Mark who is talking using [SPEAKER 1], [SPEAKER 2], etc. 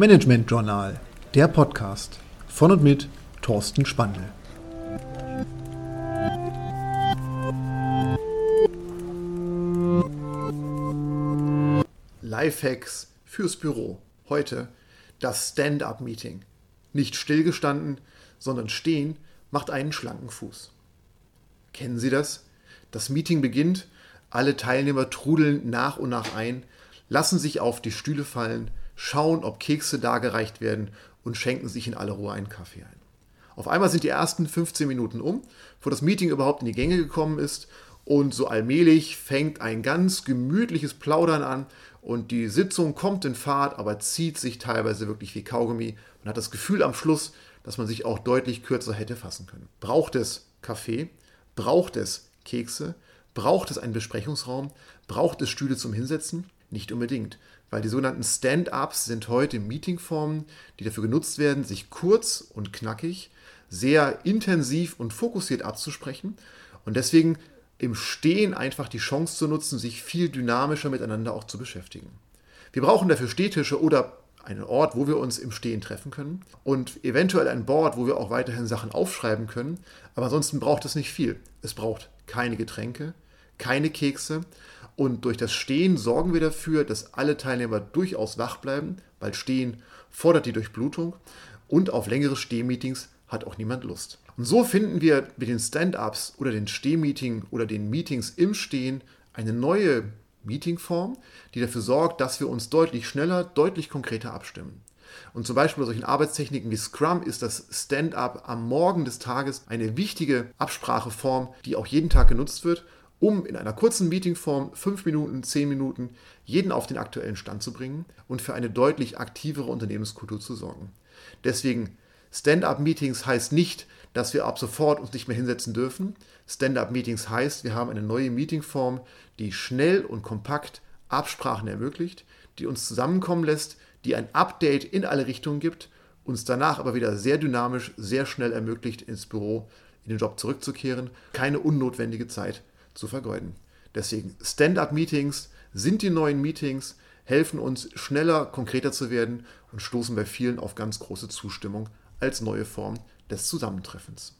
[SPEAKER 1] Management Journal, der Podcast von und mit Thorsten Spandl. Lifehacks fürs Büro. Heute das Stand-up-Meeting. Nicht stillgestanden, sondern stehen macht einen schlanken Fuß. Kennen Sie das? Das Meeting beginnt, alle Teilnehmer trudeln nach und nach ein, lassen sich auf die Stühle fallen, schauen, ob Kekse dargereicht werden und schenken sich in aller Ruhe einen Kaffee ein. Auf einmal sind die ersten 15 Minuten um, wo das Meeting überhaupt in die Gänge gekommen ist und so allmählich fängt ein ganz gemütliches Plaudern an und die Sitzung kommt in Fahrt, aber zieht sich teilweise wirklich wie Kaugummi. Man hat das Gefühl am Schluss, dass man sich auch deutlich kürzer hätte fassen können. Braucht es Kaffee? Braucht es Kekse? Braucht es einen Besprechungsraum? Braucht es Stühle zum Hinsetzen? Nicht unbedingt, weil die sogenannten Stand-ups sind heute Meetingformen, die dafür genutzt werden, sich kurz und knackig, sehr intensiv und fokussiert abzusprechen und deswegen im Stehen einfach die Chance zu nutzen, sich viel dynamischer miteinander auch zu beschäftigen. Wir brauchen dafür Stehtische oder einen Ort, wo wir uns im Stehen treffen können und eventuell ein Board, wo wir auch weiterhin Sachen aufschreiben können. Aber ansonsten braucht es nicht viel. Es braucht keine Getränke, keine Kekse und durch das Stehen sorgen wir dafür, dass alle Teilnehmer durchaus wach bleiben, weil Stehen fordert die Durchblutung und auf längere Stehmeetings hat auch niemand Lust. Und so finden wir mit den Stand-ups oder den Stehmeeting oder den Meetings im Stehen eine neue Meetingform, die dafür sorgt, dass wir uns deutlich schneller, deutlich konkreter abstimmen. Und zum Beispiel bei solchen Arbeitstechniken wie Scrum ist das Stand-up am Morgen des Tages eine wichtige Abspracheform, die auch jeden Tag genutzt wird um in einer kurzen Meetingform fünf Minuten, zehn Minuten jeden auf den aktuellen Stand zu bringen und für eine deutlich aktivere Unternehmenskultur zu sorgen. Deswegen Stand-up-Meetings heißt nicht, dass wir ab sofort uns nicht mehr hinsetzen dürfen. Stand-up-Meetings heißt, wir haben eine neue Meetingform, die schnell und kompakt Absprachen ermöglicht, die uns zusammenkommen lässt, die ein Update in alle Richtungen gibt, uns danach aber wieder sehr dynamisch, sehr schnell ermöglicht, ins Büro, in den Job zurückzukehren. Keine unnotwendige Zeit zu vergeuden. Deswegen Stand-up-Meetings sind die neuen Meetings, helfen uns schneller, konkreter zu werden und stoßen bei vielen auf ganz große Zustimmung als neue Form des Zusammentreffens.